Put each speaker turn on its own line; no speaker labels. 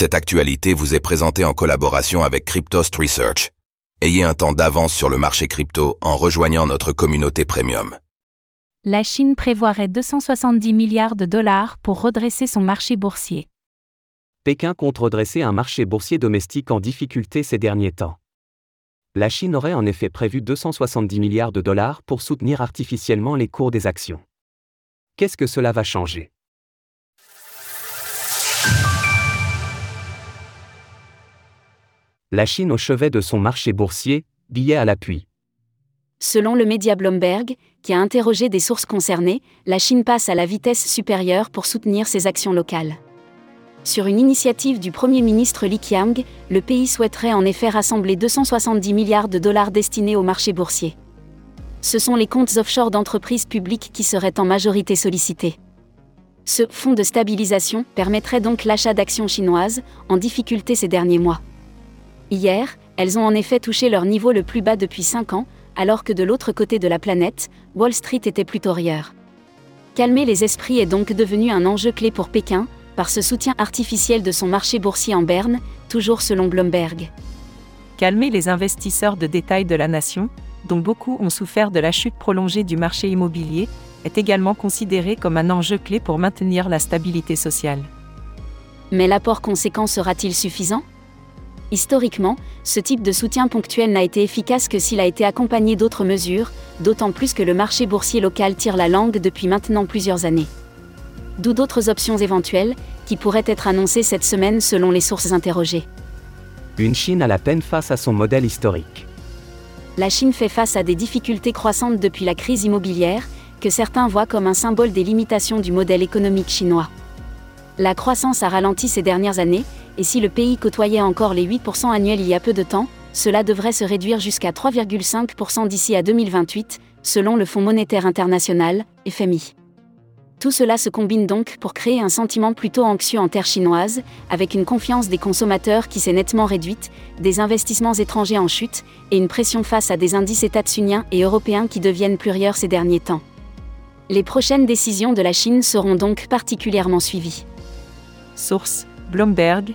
Cette actualité vous est présentée en collaboration avec Cryptost Research. Ayez un temps d'avance sur le marché crypto en rejoignant notre communauté premium.
La Chine prévoirait 270 milliards de dollars pour redresser son marché boursier.
Pékin compte redresser un marché boursier domestique en difficulté ces derniers temps. La Chine aurait en effet prévu 270 milliards de dollars pour soutenir artificiellement les cours des actions. Qu'est-ce que cela va changer? La Chine au chevet de son marché boursier, billets à l'appui.
Selon le média Bloomberg, qui a interrogé des sources concernées, la Chine passe à la vitesse supérieure pour soutenir ses actions locales. Sur une initiative du Premier ministre Li Qiang, le pays souhaiterait en effet rassembler 270 milliards de dollars destinés au marché boursier. Ce sont les comptes offshore d'entreprises publiques qui seraient en majorité sollicités. Ce fonds de stabilisation permettrait donc l'achat d'actions chinoises, en difficulté ces derniers mois. Hier, elles ont en effet touché leur niveau le plus bas depuis 5 ans, alors que de l'autre côté de la planète, Wall Street était plutôt rieur. Calmer les esprits est donc devenu un enjeu clé pour Pékin, par ce soutien artificiel de son marché boursier en berne, toujours selon Bloomberg.
Calmer les investisseurs de détail de la nation, dont beaucoup ont souffert de la chute prolongée du marché immobilier, est également considéré comme un enjeu clé pour maintenir la stabilité sociale.
Mais l'apport conséquent sera-t-il suffisant? Historiquement, ce type de soutien ponctuel n'a été efficace que s'il a été accompagné d'autres mesures, d'autant plus que le marché boursier local tire la langue depuis maintenant plusieurs années. D'où d'autres options éventuelles, qui pourraient être annoncées cette semaine selon les sources interrogées.
Une Chine à la peine face à son modèle historique.
La Chine fait face à des difficultés croissantes depuis la crise immobilière, que certains voient comme un symbole des limitations du modèle économique chinois. La croissance a ralenti ces dernières années, et si le pays côtoyait encore les 8% annuels il y a peu de temps, cela devrait se réduire jusqu'à 3,5% d'ici à 2028, selon le Fonds monétaire international, FMI. Tout cela se combine donc pour créer un sentiment plutôt anxieux en terre chinoise, avec une confiance des consommateurs qui s'est nettement réduite, des investissements étrangers en chute, et une pression face à des indices états-uniens et européens qui deviennent plus rieurs ces derniers temps. Les prochaines décisions de la Chine seront donc particulièrement suivies.
Source Bloomberg,